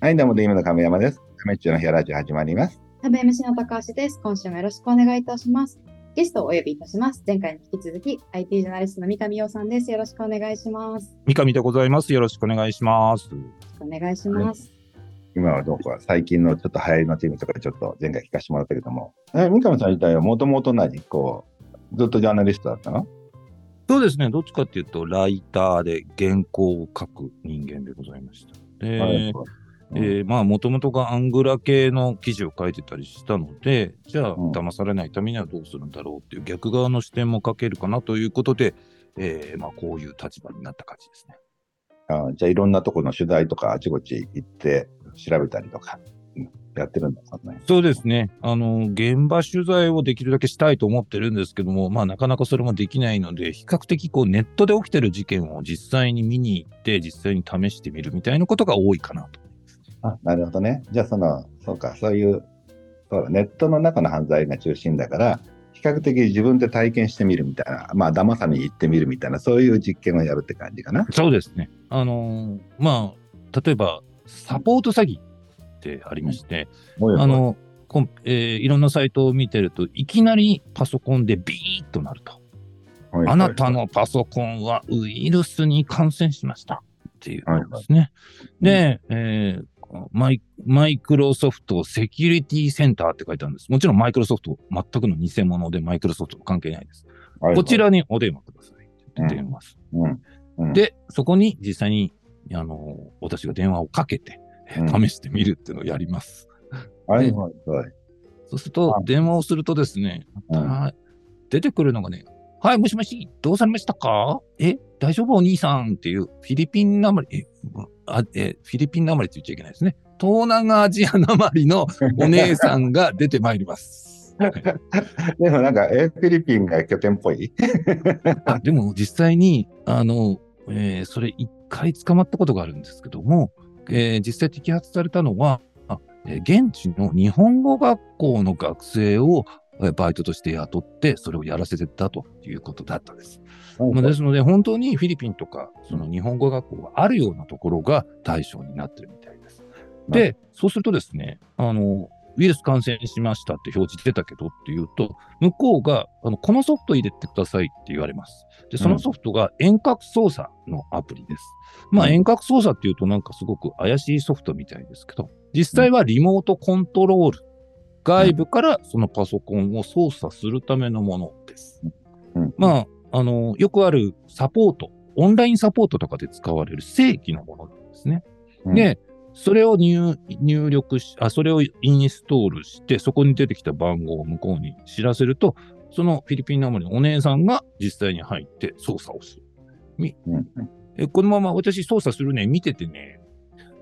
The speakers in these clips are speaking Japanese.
はい、どうも、デイムの亀山です。亀っちの部屋ラジオ始まります。食べ MC の高橋です。今週もよろしくお願いいたします。ゲストをお呼びいたします。前回に引き続き、IT ジャーナリストの三上洋さんです。よろしくお願いします。三上でございます。よろしくお願いします。よろしくお願いします。今はどうか、最近のちょっと流行りのチームとかちょっと前回聞かせてもらったけども、え三上さん自体はもともと何こう、ずっとジャーナリストだったの？そうですね。どっちかっていうと、ライターで原稿を書く人間でございました。で、はいえーまあ、もともとがアングラ系の記事を書いてたりしたので、じゃあ、うん騙されないためにはどうするんだろうっていう逆側の視点も書けるかなということで、えーまあ、こういう立場になった感じですね。あじゃあいろんなところの取材とかあちこち行って調べたりとか、うんやってるんだかね。そうですね。あの、現場取材をできるだけしたいと思ってるんですけども、まあ、なかなかそれもできないので、比較的こう、ネットで起きてる事件を実際に見に行って、実際に試してみるみたいなことが多いかなと。あ、なるほどね。じゃあその、そうか、そういう、そうだ、ネットの中の犯罪が中心だから、比較的自分で体験してみるみたいな、まあ、騙さに行ってみるみたいな、そういう実験をやるって感じかな。そうですね。あのーまあ、例えば、サポート詐欺ってありまして、あの、コンえーいろんなサイトを見てると、いきなりパソコンでビーッとなると。はいはいあなたのパソコンはウイルスに感染しましたっていうのですね。で、えーマイマイクロソフトセキュリティセンターって書いてあるんです。もちろんマイクロソフト全くの偽物でマイクロソフトと関係ないです。はいはいこちらにお電話くださいってする。うんうんで、そこに実際に、あの、私が電話をかけて、うん 試してみるっていうのをやります。はいはいはい。そうするとあ、電話をするとですね、出てくるのがね、はい、もしもし、どうされましたかえ、大丈夫？お兄さんっていうフィリピンなまり、え、あえフィリピンなまりって言っちゃいけないですね。東南アジアなまりのお姉さんが出てまいります。は いでもなんか、え、フィリピンが拠点っぽい？あでも実際に、あの、えーそれ一回捕まったことがあるんですけども、えー実際摘発されたのは、あえー現地の日本語学校の学生をえーバイトとして雇って、それをやらせてたということだったです。まあ、ですので、本当にフィリピンとか、その日本語学校があるようなところが対象になってるみたいです。で、そうするとですね、あの、ウイルス感染しましたって表示出たけどっていうと、向こうが、あの、このソフト入れてくださいって言われます。で、そのソフトが遠隔操作のアプリです。まあ、うん遠隔操作っていうとなんかすごく怪しいソフトみたいですけど、実際はリモートコントロール。外部からそのパソコンを操作するためのものです。うんまあ、あの、よくあるサポート、オンラインサポートとかで使われる正規のものなんですね。うんで、それを入入力し、あ、それをインストールして、そこに出てきた番号を向こうに知らせると、そのフィリピンナムのお姉さんが実際に入って操作をする。みうんえこのまま私操作するね、見ててね。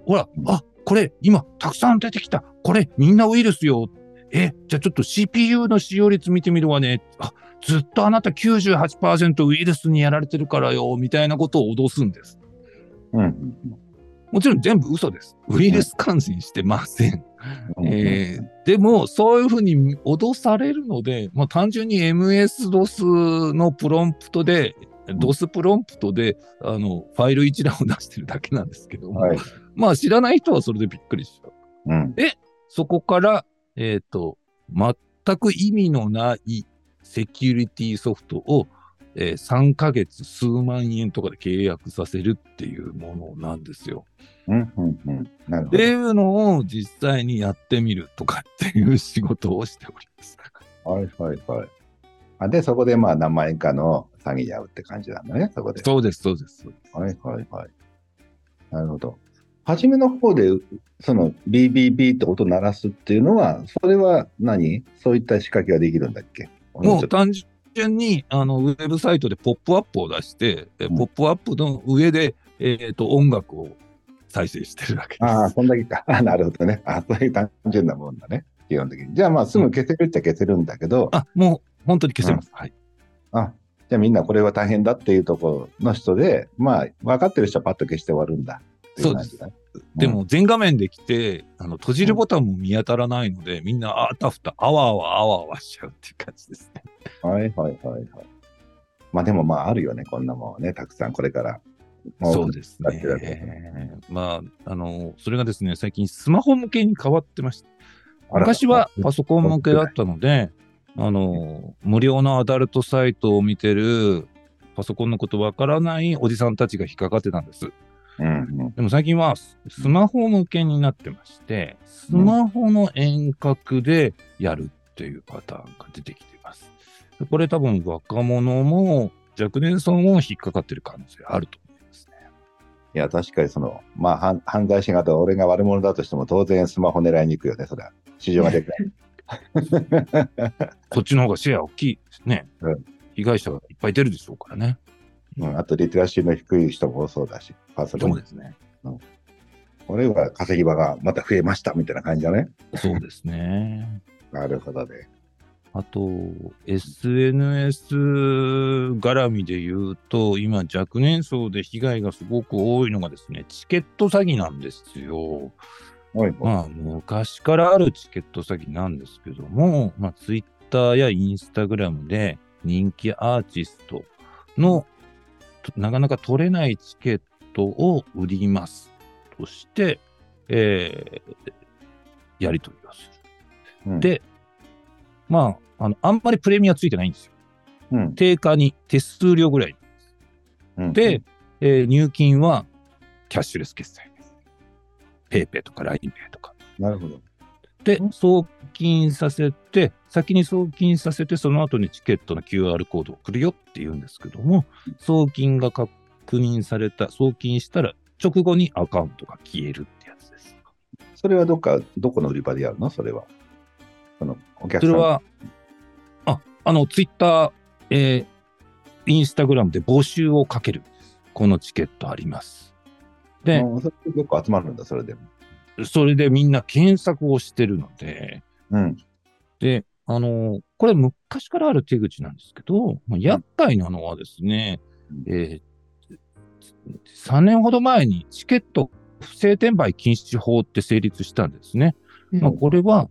ほらう、んあ、これ今たくさん出てきた。これみんなウイルスよ。え、じゃあちょっと CPU の使用率見てみるわね。あ、ずっとあなた98%ウイルスにやられてるからよ、みたいなことを脅すんです。うんもちろん全部嘘です。ウイルス感染してません。うんえーでも、そういうふうに脅されるので、まあ、単純に MS-DOS のプロンプトで、DOS プロンプトで、あの、ファイル一覧を出してるだけなんですけども、はい。まあ知らない人はそれでびっくりしちゃう。うん。そこから、えっ、と、全く意味のないセキュリティソフトを、えー3ヶ月数万円とかで契約させるっていうものなんですよ。うん。うん。うん。なるほど。っていうのを実際にやってみるとかっていう仕事をしております。はいはいはい。あで、そこでまあ何万円かの詐欺やうって感じなんだね、そこで。そうです、そうです。はいはいはい。なるほど。初めの方で、その BBB って音鳴らすっていうのは、それは何？そういった仕掛けができるんだっけ？もう単純にあのウェブサイトでポップアップを出して、えうんポップアップの上で、えー、と音楽を再生してるだけです。ああ、そんだけか。あなるほどね。あそういう単純なもんだね。基本的に。じゃあまあすぐ消せるっちゃ消せるんだけど、あもう本当に消せます。はい。あ、じゃあみんなこれは大変だっていうところの人で、まあ分かってる人はパッと消して終わるんだってい感じだね。でも全画面で来て、あの閉じるボタンも見当たらないので、みんなあたふた、あわあわあわあわしちゃうっていう感じですね。はいはいはいはい。まあでもまああるよね、こんなもんはね、たくさんこれから。まあそうですね。まあ、あの、それがですね、最近スマホ向けに変わってまして、あら昔はパソコン向けだったので、あの、無料のアダルトサイトを見てる、パソコンのことわからないおじさんたちが引っかかってたんです。うんうん。でも最近はススマホ向けになってまして、スマホの遠隔でやるっていうパターンが出てきています。でこれ多分若者も若年層も引っかかってる可能性あると思いますね。いや、確かにその、まあ、犯犯罪者型、俺が悪者だとしても、当然スマホ狙いに行くよね、それは。市場がでかい。こっちの方がシェア大きいですね。うん被害者がいっぱい出るでしょうからね。うん、あと、リテラシーの低い人も多そうだし、パーソナルそうですね。俺は稼ぎ場がまた増えましたみたいな感じだね。そうですね。なるほどね。あと、SNS 絡みで言うと、今、若年層で被害がすごく多いのがですね、チケット詐欺なんですよ。おい、まあ、昔からあるチケット詐欺なんですけども、まあ、ツイッターやインスタグラムで人気アーティストのとなかなか取れないチケットを売りますとして、えーやり取りをする。うん、で、まあ、あの、あんまりプレミアついてないんですよ。うん、定価に手数料ぐらい。うん、で、えー入金はキャッシュレス決済です。ペイペイとか LINEPay とか。なるほど。でうん、送金させて、先に送金させて、その後にチケットの QR コードを送るよって言うんですけども、送金が確認された、送金したら直後にアカウントが消えるってやつです。それはどっか、どこの売り場でやるの？それは。その、お客さん。それは、あ、あの、ツイッター、えーインスタグラムで募集をかける。このチケットあります。で、うん、それ結構集まるんだ、それでも。それでみんな検索をしてるので、うん。で、あのこれ昔からある手口なんですけど、まあ、厄介なのはですね、うんえー3年ほど前にチケット不正転売禁止法って成立したんですね。まあ、これは、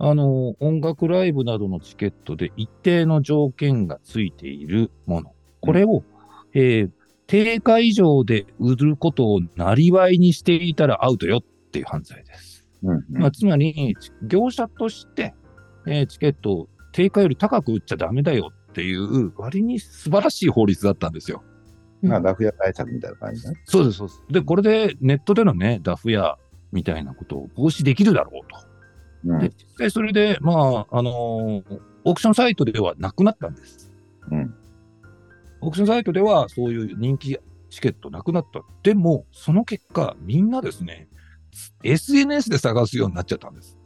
あの、音楽ライブなどのチケットで一定の条件がついているもの。これを、えー定価以上で売ることをなりわいにしていたらアウトよっていう犯罪です。うん。うんまあ、つまり、業者として、えーチケットを定価より高く売っちゃダメだよっていう割に素晴らしい法律だったんですよ。まあ、ラフ屋対策みたいな感じだね。そうです、そうです。で、これでネットでのね、ダフ屋みたいなことを防止できるだろうと。うんで、実際それで、まあ、あのーオークションサイトではなくなったんです。うん。オークションサイトではそういう人気チケットなくなった。でも、その結果、みんなですね、SNS で探すようになっちゃったんです。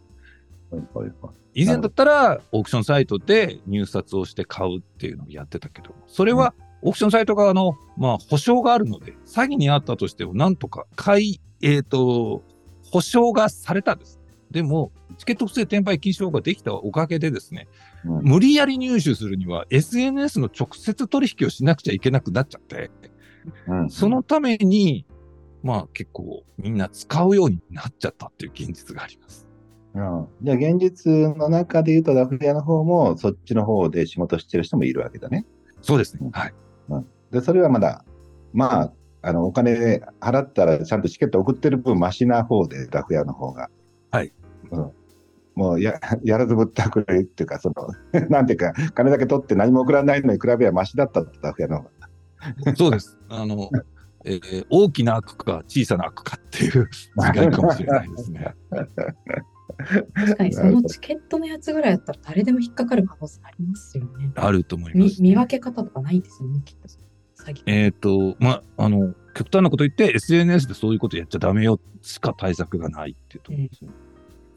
はいはいはい以前だったら、オークションサイトで入札をして買うっていうのをやってたけど、それは、オークションサイト側の、まあ、保証があるので、詐欺にあったとしても、なんとか買い、えっ、と、保証がされたんです。でも、チケット不正転売禁止法ができたおかげでですね、うん無理やり入手するには SNS の直接取引をしなくちゃいけなくなっちゃって、うん。そのために、まあ結構みんな使うようになっちゃったっていう現実があります。うんじゃあ、現実の中で言うと、ラフ屋の方も、そっちの方で仕事してる人もいるわけだね。そうですねうん。はい。で、それはまだ、まあ、あの、お金払ったらちゃんとチケット送ってる分、マシな方で、ラフ屋の方が。はい。うん。もうや、やらずぶったくれっていうか、その、なんていうか、金だけ取って何も送らないのに比べはマシだったラフ屋の方が。そうです。あの、えー大きな悪か小さな悪かっていう 違いかもしれないですね。確かにそのチケットのやつぐらいだったら誰でも引っかかる可能性ありますよね。あると思います。み見分け方とかないですよね、きっと。詐欺。えっ、と、まあ、あの、極端なこと言って SNS でそういうことやっちゃダメよしか対策がないっていうところですね。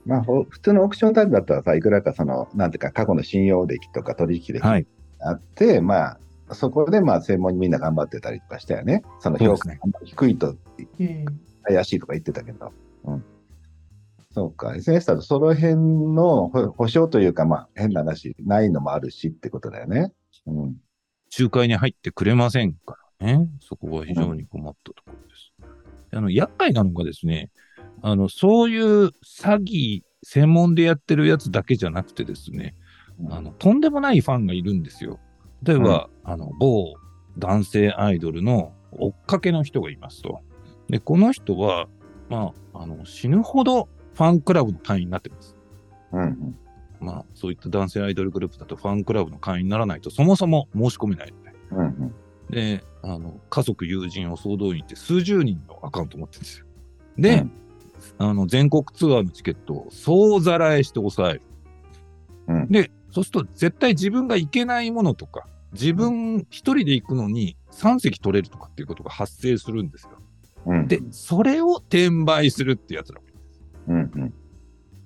まあ、ほ普通のオークションタイプだったらさ、いくらかその、なんていうか、過去の信用歴とか取引歴がはい。あって、まあ、そこでまあ、専門にみんな頑張ってたりとかしたよね。その評価が低いとうん。怪しいとか言ってたけど。うん。そうか。SNS だとその辺のほ保証というか、まあ、変な話、ないのもあるしってことだよね。うん。仲介に入ってくれませんからね。そこは非常に困ったところです。あの、厄介なのがですね、あの、そういう詐欺専門でやってるやつだけじゃなくてですね、あの、とんでもないファンがいるんですよ。例えば、あの、某男性アイドルの追っかけの人がいますと。で、この人は、まあ、あの、死ぬほどファンクラブの会員になってます。うんうん。まあ、そういった男性アイドルグループだとファンクラブの会員にならないとそもそも申し込めないので。うんうん。で、あの、家族、友人を総動員って数十人のアカウント持ってるんですよ。で、うんあの、全国ツアーのチケットを総ざらえして抑える。うんで、そうすると絶対自分が行けないものとか、自分一人で行くのに3席取れるとかっていうことが発生するんですよ。うん。で、それを転売するってやつらもいるうんうん。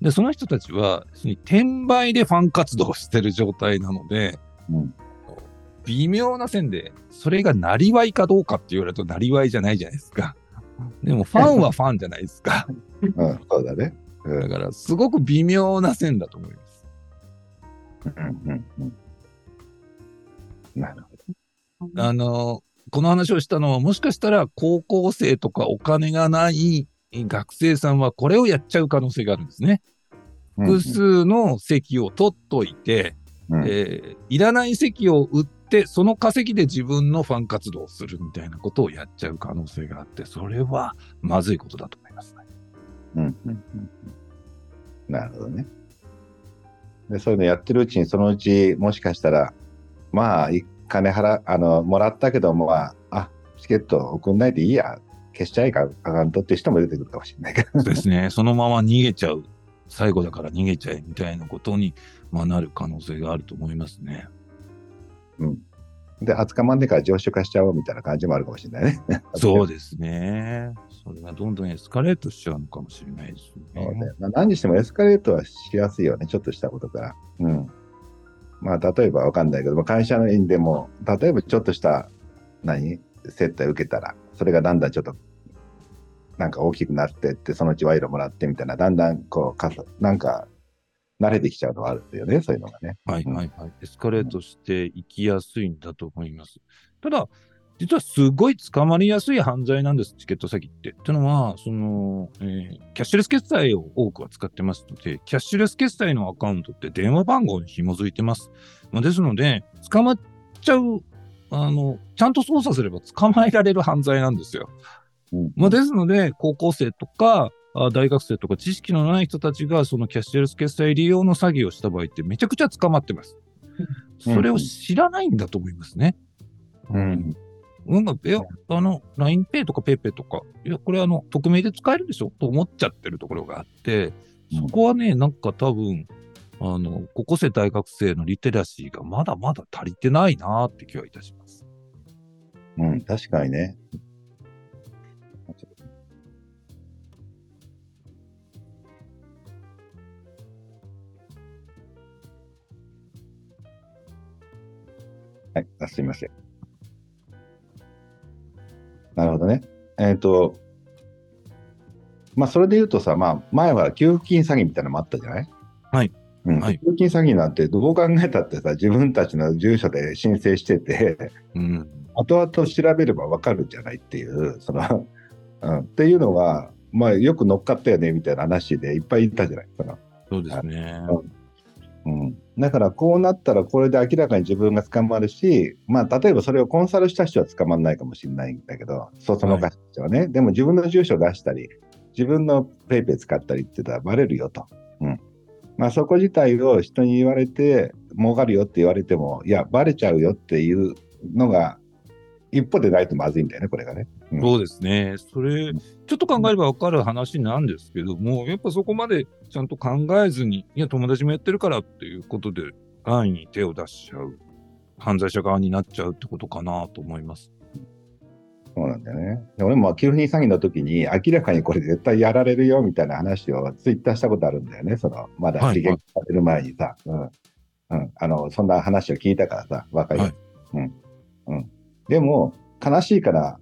で、その人たちは、転売でファン活動をしてる状態なので、うん微妙な線で、それがなりわいかどうかって言われるとなりわいじゃないじゃないですか。でも、ファンはファンじゃないですか。うん、そうだね。うんだから、すごく微妙な線だと思います。うんうんうん。なるほあの、この話をしたのは、もしかしたら高校生とかお金がない学生さんはこれをやっちゃう可能性があるんですね。ど。複数の席を取っといて、うんうんえーいらない席を売って、その稼ぎで自分のファン活動をするみたいなことをやっちゃう可能性があって、それはまずいことだと思いますね。うんうんうんうんなるほどね。で、そういうのやってるうちに、そのうち、もしかしたら、まあ、い金払、あの、もらったけども、まあ、あ、チケット送んないでいいや、消しちゃえか、アカウントっていう人も出てくるかもしれないけど。ですね。そのまま逃げちゃう。最後だから逃げちゃえみたいなことに、まあ、なる可能性があると思いますね。うん。で、20日までから常習化しちゃおうみたいな感じもあるかもしれないね。そうですね。それがどんどんエスカレートしちゃうのかもしれないですね。ねまあ、何にしてもエスカレートはしやすいよね、ちょっとしたことから。うん。まあ、例えばわかんないけど、まあ会社の員でも、例えばちょっとした、何？接待受けたら、それがだんだんちょっと、なんか大きくなってって、そのうち賄賂もらってみたいな、だんだんこう、かさなんか、慣れてきちゃうのはあるよね、そういうのがね。はいはいはい。エスカレートしていきやすいんだと思います。ただ、実はすごい捕まりやすい犯罪なんです、チケット詐欺って。ってのは、その、えーキャッシュレス決済を多くは使ってますので、キャッシュレス決済のアカウントって電話番号に紐づいてます。まあ、ですので、捕まっちゃう、あの、ちゃんと操作すれば捕まえられる犯罪なんですよ。うんまあ、ですので、高校生とか、あ大学生とか知識のない人たちがそのキャッシュレス決済利用の詐欺をした場合ってめちゃくちゃ捕まってます。それを知らないんだと思いますね。うん。なん。か、いや、あの、LINEPay とか PayPay とか、いや、これあの、匿名で使えるでしょと思っちゃってるところがあって、そこはね、なん。か多分、あの、高校生、大学生のリテラシーがまだまだ足りてないなって気はいたします。うん、確かにね。はい、あすみません。なるほどね。えっ、と、まあ、それで言うとさ、まあ、前は給付金詐欺みたいなのもあったじゃない？はい。うん、はい給付金詐欺なんてどう考えたってさ、自分たちの住所で申請してて、うん。後々調べればわかるんじゃないっていう、その、うん、っていうのは、まあ、よく乗っかったよねみたいな話でいっぱいいたじゃない？そのそうですね。うん、だから、こうなったら、これで明らかに自分が捕まるし、まあ、例えばそれをコンサルした人は捕まらないかもしれないんだけど、そその他の人はね、でも自分の住所を出したり、自分のペイペイ使ったりって言ったらバレるよと。うん。まあ、そこ自体を人に言われて、儲かるよって言われても、いや、バレちゃうよっていうのが、一歩でないとまずいんだよね、これがね。うんそうですね。それ、ちょっと考えれば分かる話なんですけども、やっぱそこまでちゃんと考えずに、いや、友達もやってるからっていうことで、安易に手を出しちゃう、犯罪者側になっちゃうってことかなと思います。そうなんだよね。で俺も給付金詐欺の時に、明らかにこれ絶対やられるよみたいな話をツイッターしたことあるんだよね。その、まだはい刺激される前にさ、うん。うん。あの、そんな話を聞いたからさ、若い。はいうん。うん。でも、悲しいから、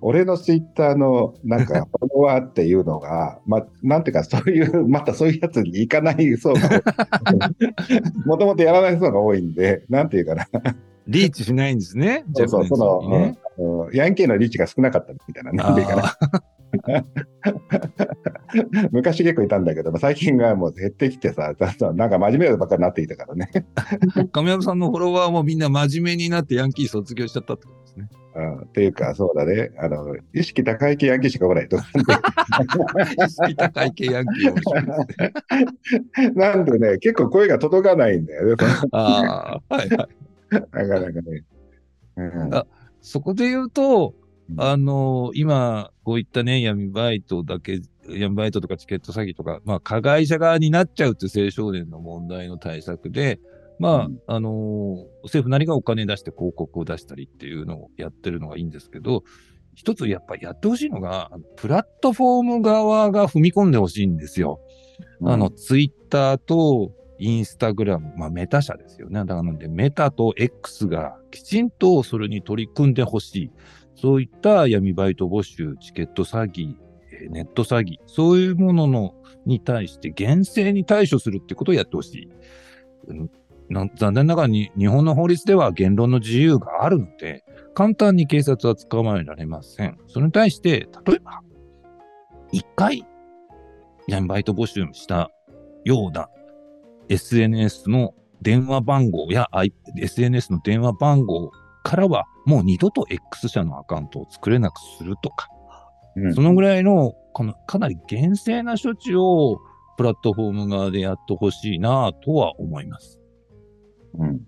俺のツイッターのなんか フォロワーっていうのが、ま、なんていうかそういう、またそういうやつに行かない層が多い、もともとやらない層が多いんで、なんていうかな、リーチしないんですね。そうそう、その。うんうんヤンキーのリーチが少なかったみたいな、なんていうかな。あ昔結構いたんだけど、最近がもう減ってきてさ、なんか真面目なばっかりになってきたからね。ー亀山さんのフォロワーもみんな真面目になってヤンキー卒業しちゃったってこと？うんっていうか、そうだね。あの、意識高い系ヤンキーしか来ないと。意識高い系ヤンキー面白いですね。なんでね、結構声が届かないんだよね。ああ、はいはい。なかなかね。うんあそこで言うとう、んあの今、こういったね、闇バイトだけ、闇バイトとかチケット詐欺とか、まあ、加害者側になっちゃうっていう青少年の問題の対策で、まあ、うんあの政府なりがお金出して広告を出したりっていうのをやってるのがいいんですけど、一つやっぱりやってほしいのが、プラットフォーム側が踏み込んでほしいんですよ。あの、ツイッターとインスタグラム、まあメタ社ですよね。だからなんで、メタと X がきちんとそれに取り組んでほしい。そういった闇バイト募集、チケット詐欺、えーネット詐欺、そういうもののに対して厳正に対処するってことをやってほしい。残念ながらに日本の法律では言論の自由があるので、簡単に警察は捕まえられません。それに対して、例えば、一回闇バイト募集したような SNS の電話番号や SNS の電話番号からはもう二度と X 社のアカウントを作れなくするとか、うんそのぐらいのこのかなり厳正な処置をプラットフォーム側でやってほしいなとは思います。うん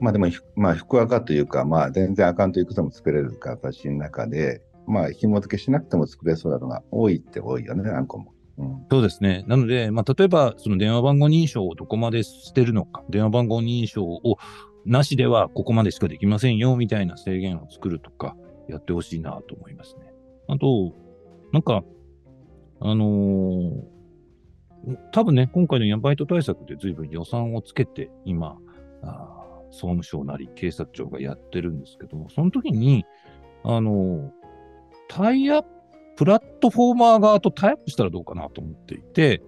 まあでも、まあ、福赤というか、まあ、全然アカウントいくつも作れる形の中で、まあ、紐付けしなくても作れそうなのが多いって多いよね、あんこも。うんそうですね。なので、まあ、例えば、その電話番号認証をどこまでしてるのか、電話番号認証をなしではここまでしかできませんよ、みたいな制限を作るとか、やってほしいなと思いますね。あと、なんか、あのー多分ね、今回の闇バイト対策で随分予算をつけて、今、あ総務省なり警察庁がやってるんですけども、その時に、あのタイアッププラットフォーマー側とタイアップしたらどうかなと思っていて、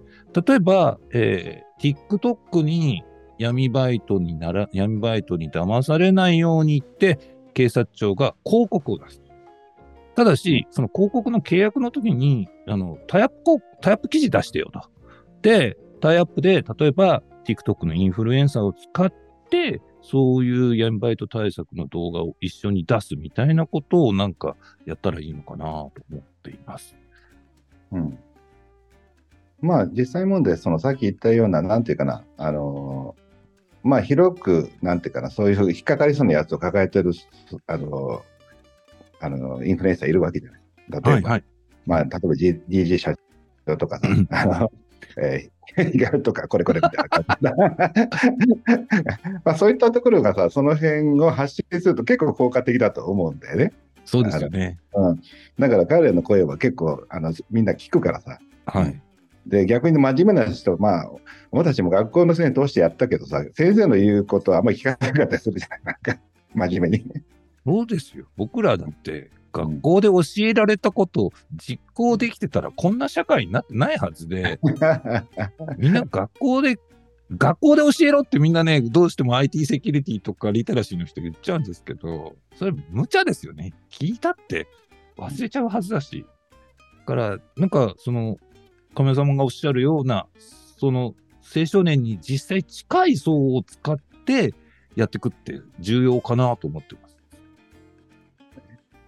例えば、えー TikTok に闇バイトになら、闇バイトに騙されないように言って、警察庁が広告を出す。ただし、その広告の契約の時に、あの、タイアップ、タイアップ記事出してよと。で、タイアップで、例えば TikTok のインフルエンサーを使って、そういう闇バイト対策の動画を一緒に出すみたいなことをなんかやったらいいのかなと思っています。うんまあ、実際問題、そのさっき言ったような、なんていうかな、あのーまあ、広く、なんていうかな、そういう引っかかりそうなやつを抱えてる、あのーあのインフルエンサーいるわけじゃない。例えば、はい。まあ、例えば、G、DG 社長とかさうん、あの、えー、意外とか、これこれみたいな感じ まあ、そういったところがさ、その辺を発信すると結構効果的だと思うんだよね。そうですよね。うん。だから彼らの声は結構、あの、みんな聞くからさ。はい。で、逆に真面目な人、まあ、俺たちも学校の先生通してやったけどさ、先生の言うことはあんまり聞かなかったりするじゃない、なんか、真面目に。そうですよ。僕らだって、学校で教えられたことを実行できてたら、こんな社会になってないはずで、みんな学校で、学校で教えろってみんなね、どうしても IT セキュリティとかリテラシーの人言っちゃうんですけど、それ無茶ですよね。聞いたって忘れちゃうはずだし。だから、なんか、その、亀山様がおっしゃるような、その、青少年に実際近い層を使ってやっていくって重要かなと思ってます。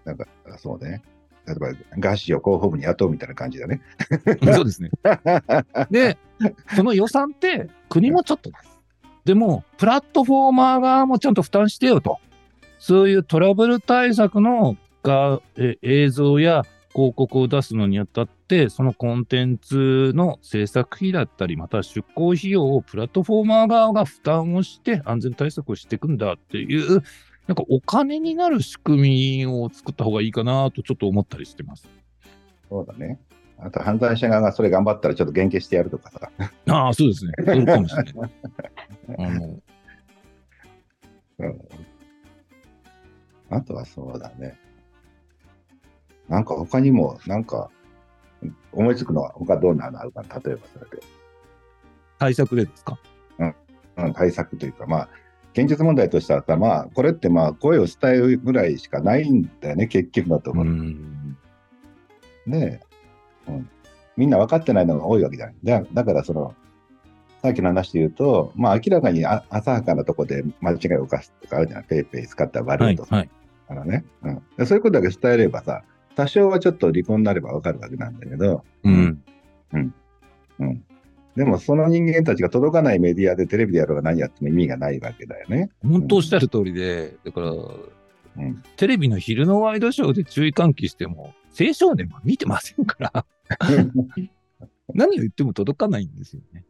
なんか、そうね。例えば、ガシを広報部に雇うみたいな感じだね。そうですね。で、その予算って国もちょっと出す。でも、プラットフォーマー側もちゃんと負担してよと。そういうトラブル対策のがえ映像や広告を出すのにあたって、そのコンテンツの制作費だったり、また出稿費用をプラットフォーマー側が負担をして安全対策をしていくんだっていう、なんかお金になる仕組みを作った方がいいかなとちょっと思ったりしてます。そうだね。あと、犯罪者側がそれ頑張ったらちょっと減刑してやるとかさ。ああ、そうですね。それかもしれない。あの、うんあとはそうだね。なんか他にも、なんか、思いつくのは他どんなのあるかな例えばそれで。対策でですか？うん、対策というか、まあ、現実問題としてはさ、まあ、これってまあ、声を伝えるぐらいしかないんだよね、結局のところ。ん。ねえ、うん。みんな分かってないのが多いわけじゃない。だだから、その、さっきの話で言うと、まあ、明らかにあ浅はかなところで間違いを犯すとかあるじゃない。ペイペイ使ったら悪はいい、とか。はい。あのね、うんで。そういうことだけ伝えればさ、多少はちょっと離婚になればわかるわけなんだけど、うん。うん。でもその人間たちが届かないメディアでテレビでやろうが何やっても意味がないわけだよね。本当おっしゃる通りで、だから、うん。テレビの昼のワイドショーで注意喚起しても、青少年は見てませんから、何を言っても届かないんですよね。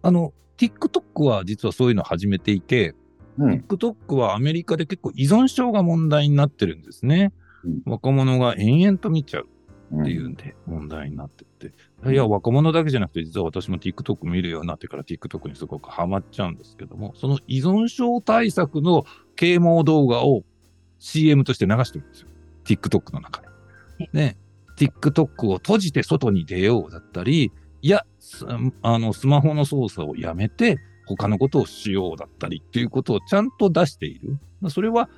あの、TikTok は実はそういうのを始めていて、うん。TikTok はアメリカで結構依存症が問題になってるんですね。うん若者が延々と見ちゃううんっていうんで問題になってて。いや、若者だけじゃなくて、実は私も TikTok 見るようになってから TikTok にすごくハマっちゃうんですけども、その依存症対策の啓蒙動画を CM として流してるんですよ。TikTok の中で。ね。TikTok を閉じて外に出ようだったり、いや、すあの、スマホの操作をやめて、他のことをしようだったりっていうことをちゃんと出している。それは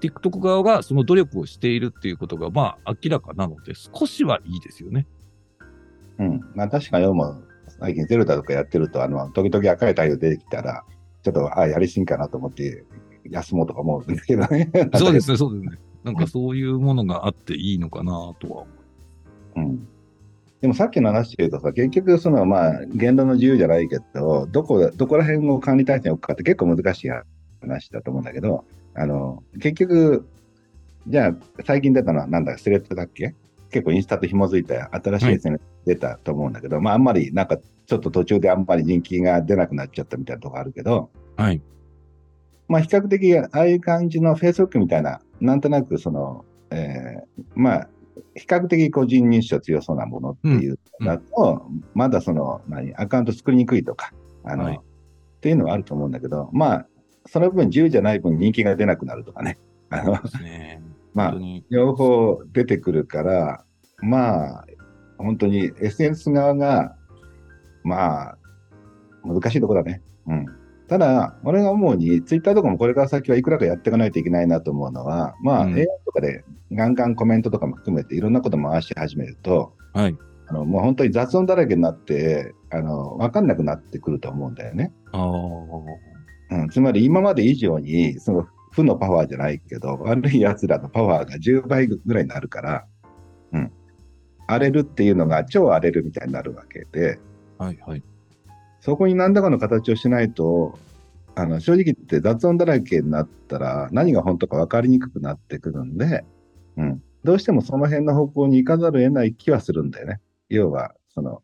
TikTok 側がその努力をしているっていうことが、まあ明らかなので、少しはいいですよね。うん。まあ確かにも最近ゼルダとかやってると、あの、時々赤い太陽出てきたら、ちょっと、あやりすぎかなと思って、休もうとか思うんだけどね。そうですね、そうですね。なんかそういうものがあっていいのかなとは思うん。でもさっきの話で言うとさ、結局そのまあ言論の自由じゃないけど、どこ、どこら辺を管理体制に置くかって結構難しい話だと思うんだけど、あの、結局、じゃあ最近出たのはなんだ、スレッドだっけ？結構インスタと紐づいた新しい SNS 出たと思うんだけど、まああんまりなんかちょっと途中であんまり人気が出なくなっちゃったみたいなとこあるけど、う。はい。まあ比較的ああいう感じの Facebook みたいな、なんとなくその、えーまあ比較的個人認証強そうなものっていううんだと、まだその、何、アカウント作りにくいとか、あの、はいっていうのはあると思うんだけど、まあ、その分自由じゃない分人気が出なくなるとかね。あの、ね。まあ。両方出てくるから、まあ、本当に SNS 側が、まあ、難しいところだね。うん。ただ、俺が思うに、ツイッターとかもこれから先はいくらかやっていかないといけないなと思うのは、まあ、うん AI とかでガンガンコメントとかも含めていろんなこと回し始めると、はい。あのもう本当に雑音だらけになって、あの、わかんなくなってくると思うんだよね。ああ。うん、つまり今まで以上に、その負のパワーじゃないけど、悪い奴らのパワーが10倍ぐらいになるから、うん。荒れるっていうのが超荒れるみたいになるわけで、はいはい。そこに何らかの形をしないと、あの正直言って雑音だらけになったら何が本当か分かりにくくなってくるんで、うん、どうしてもその辺の方向に行かざるを得ない気はするんだよね。要は、その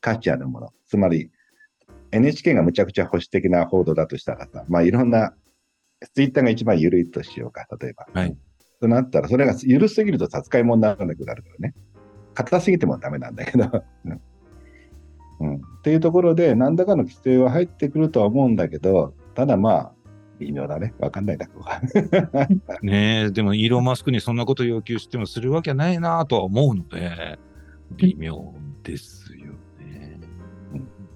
価値あるもの。つまり、NHK がむちゃくちゃ保守的な報道だとしたらさ、まあいろんな、ツイッターが一番緩いとしようか、例えば。はい。となったら、それが緩すぎると扱い物にならなくなるからね。硬すぎてもダメなんだけど。うんうん、っていうところで、何らかの規制は入ってくるとは思うんだけど、ただまあ、微妙だね。わかんないだろうが。ねえ、でもイーロン・マスクにそんなこと要求してもするわけないなとは思うので、微妙です。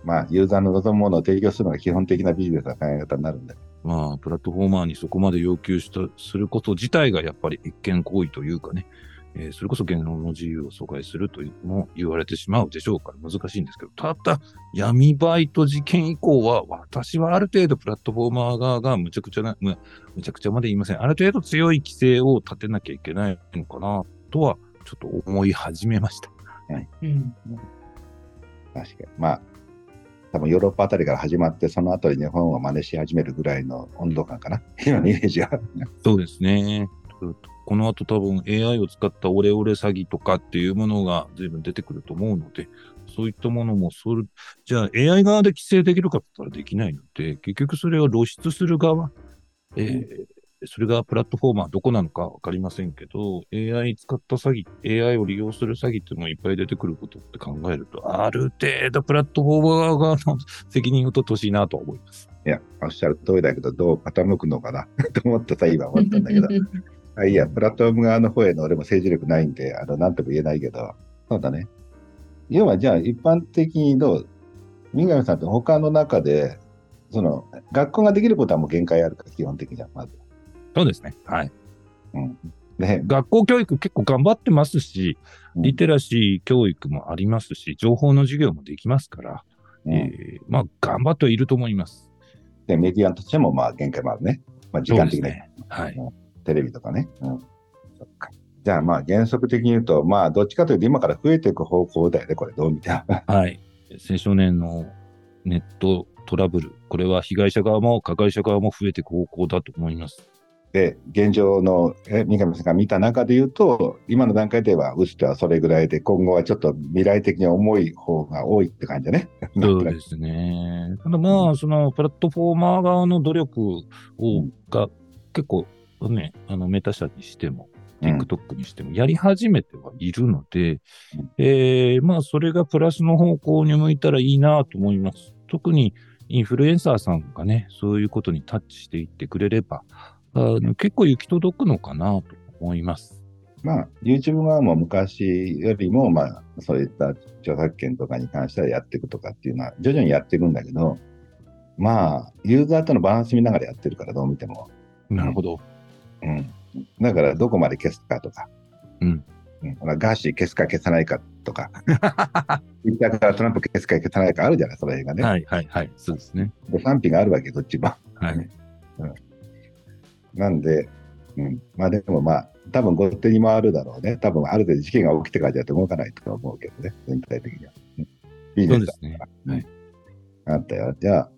まあ、ユーザーの望むものを提供するのが基本的なビジネスの考え方になるんで。まあ、プラットフォーマーにそこまで要求した、すること自体がやっぱり一見行為というかね、えーそれこそ言論の自由を阻害するというのも言われてしまうでしょうから難しいんですけど、ただ、闇バイト事件以降は、私はある程度プラットフォーマー側がむちゃくちゃな、むむちゃくちゃまで言いません。ある程度強い規制を立てなきゃいけないのかな、とは、ちょっと思い始めました。うん。確かに。まあ、多分ヨーロッパあたりから始まって、その後に日本を真似し始めるぐらいの温度感かな。今のイメージは。そうですね。この後多分 AI を使ったオレオレ詐欺とかっていうものが随分出てくると思うので、そういったものもそれ、じゃあ AI 側で規制できるかって言ったらできないので、結局それを露出する側、えーそれがプラットフォーマーどこなのかわかりませんけど、AI 使った詐欺、AI を利用する詐欺っていうのもいっぱい出てくることって考えると、ある程度プラットフォーマー側の責任を取ってほしいなと思います。いや、おっしゃる通りだけど、どう傾くのかな と思ってさ、今思ったんだけど。あいや、プラットフォーム側の方への俺も政治力ないんで、あの、なんとも言えないけど、そうだね。要は、じゃあ、一般的にどう三上さんって他の中で、その、学校ができることはもう限界あるから、基本的には、まず。そうですね。はい。うん。で、学校教育結構頑張ってますし、うんリテラシー教育もありますし、情報の授業もできますから、うんえーまあ、頑張ってはいると思います。でメディアとしても、まあ、限界もあるね。まあ、時間的に、ね。はい。テレビとかね。うん。そっか。じゃあまあ原則的に言うと、まあどっちかというと今から増えていく方向だよね、これどう見ても。はい。青少年のネットトラブル、これは被害者側も加害者側も増えていく方向だと思います。で、現状のえ三上さんが見た中で言うと、今の段階では、打つ手はそれぐらいで、今後はちょっと未来的に重い方が多いって感じだね。そうですね。ただまあ、そのプラットフォーマー側の努力を、うんが結構ね、あのメタ社にしても、うん TikTok にしてもやり始めてはいるので、うんえーまあ、それがプラスの方向に向いたらいいなと思います。特にインフルエンサーさんがね、そういうことにタッチしていってくれれば、結構行き届くのかなと思います。まあ、YouTube 側も昔よりも、まあ、そういった著作権とかに関してはやっていくとかっていうのは、徐々にやっていくんだけど、まあ、ユーザーとのバランス見ながらやってるから、どう見ても。なるほど。うん。だから、どこまで消すかとか。うん。うん、ガーシー消すか消さないかとか、ツイッターからトランプ消すか消さないかあるじゃない、その辺がね。はいはいはい。そうですね。で賛否があるわけ、どっちも。はい。なんで、うん、まあでもまあ、多分後手に回るだろうね。多分ある程度事件が起きてからじゃ動かないと思うけどね、全体的には。うんいいですそうですね。はい。あったよ。じゃあ、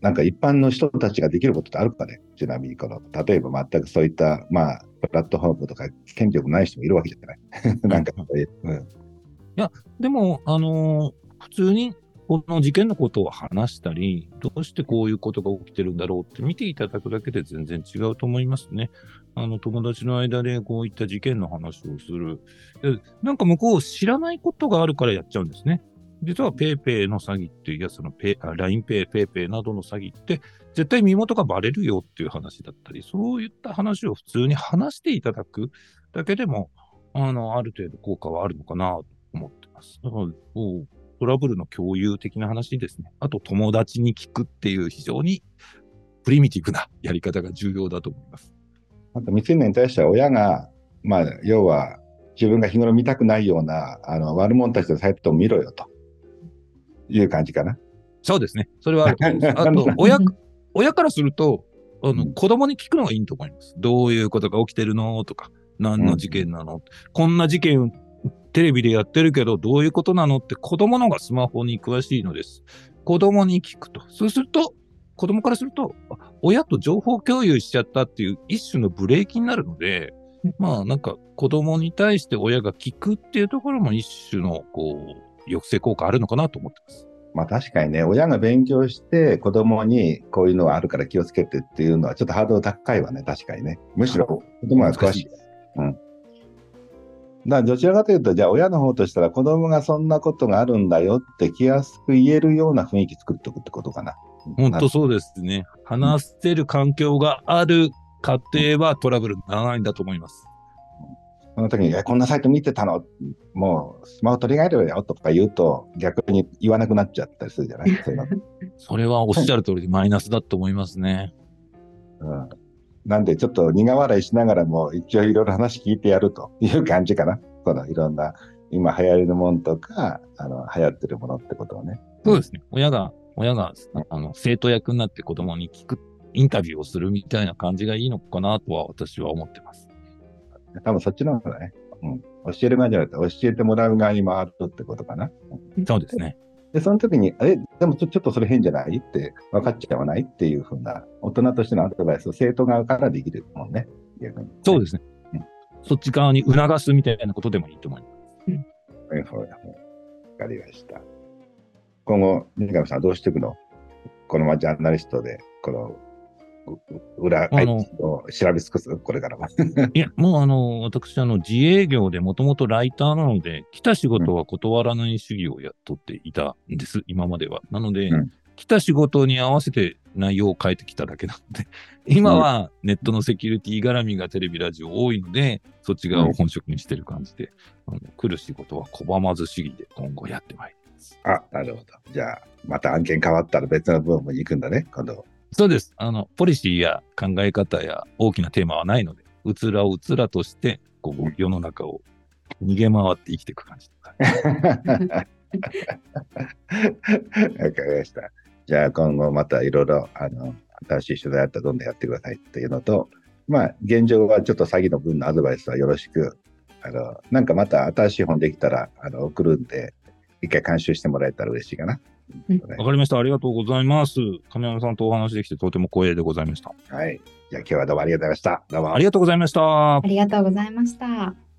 なんか一般の人たちができることってあるかね？ちなみに、この、例えば全くそういった、まあ、プラットフォームとか権力ない人もいるわけじゃない。なんかそういう、うん、でも、あのー普通にこの事件のことを話したり、どうしてこういうことが起きてるんだろうって見ていただくだけで全然違うと思いますね。あの、友達の間でこういった事件の話をする。なんか向こう知らないことがあるからやっちゃうんですね。実は PayPay の詐欺っていうやつのペイ LINEPay、PayPay などの詐欺って絶対身元がバレるよっていう話だったり、そういった話を普通に話していただくだけでも、あの、ある程度効果はあるのかなと思ってます。だから、トラブルの共有的な話ですね。あと、友達に聞くっていう非常にプリミティブなやり方が重要だと思います。あと未成年に対しては親が、まあ、要は自分が日頃見たくないようなあの悪者たちのサイトを見ろよという感じかな。そうですね。それはあると親、親からすると、あの、うん子供に聞くのがいいと思います。どういうことが起きてるの？とか、何の事件なの、こんな事件、テレビでやってるけど、どういうことなの？って子供の方がスマホに詳しいのです。子供に聞くと。そうすると、子供からすると、あ親と情報共有しちゃったっていう一種のブレーキになるので、まあなんか子供に対して親が聞くっていうところも一種のこう抑制効果あるのかなと思ってます。まあ確かにね、親が勉強して子供にこういうのはあるから気をつけてっていうのはちょっとハードル高いわね、確かにね。むしろ子供が詳しい。うん。だからどちらかというと、じゃあ親の方としたら子供がそんなことがあるんだよって気安く言えるような雰囲気作っておくってことかな。本当そうですね。話せる環境がある家庭はトラブルにならないんだと思います。その時に、え、こんなサイト見てたの？もうスマホ取り替えろ？よとか言うと逆に言わなくなっちゃったりするじゃない？そういうの それはおっしゃる通りでマイナスだと思いますね。うんなんでちょっと苦笑いしながらも一応いろいろ話聞いてやるという感じかな。そのいろんな今流行りのものとか、あの流行ってるものってことをね。そうですね。親が、親が、あの、生徒役になって子供に聞く、インタビューをするみたいな感じがいいのかなとは私は思ってます。多分そっちの方がね、うん、教える側じゃなくて教えてもらう側に回るってことかな。そうですね。で、その時に、え、でもちょちょっとそれ変じゃない？って分かっちゃわない？っていうふうな大人としてのアドバイスを生徒側からできるもんね。逆に。そうですねうん。そっち側に促すみたいなことでもいいと思います。はいはいはい。わかりました。今後、三上さんはどうしていくの？このままジャーナリストで、この、うう裏、あの調べ尽くすこれからは。いや、もうあの、私、あの、自営業でもともとライターなので、来た仕事は断らない主義をやっとっていたんです、今までは。なので、うん来た仕事に合わせて内容を変えてきただけなので、今はネットのセキュリティ絡みがテレビ、ラジオ多いので、そっち側を本職にしてる感じで、あの来る仕事は拒まず主義で今後やってまいります。あ、なるほど。じゃあ、また案件変わったら別の部分に行くんだね、今度。そうです。あの、ポリシーや考え方や大きなテーマはないので、うつらをうつらとして、こう、世の中を逃げ回って生きていく感じ。わかりました。じゃあ今後またいろいろあの新しい取材あったらどんどんやってくださいっていうのと、まあ、現状はちょっと詐欺の分のアドバイスはよろしく、あの、なんかまた新しい本できたら、あの、送るんで、一回監修してもらえたら嬉しいかな。うんわかりました。ありがとうございます。亀山さんとお話できてとても光栄でございました。はい。じゃあ今日はどうもありがとうございました。どうも。ありがとうございましたあ。りがとうございました。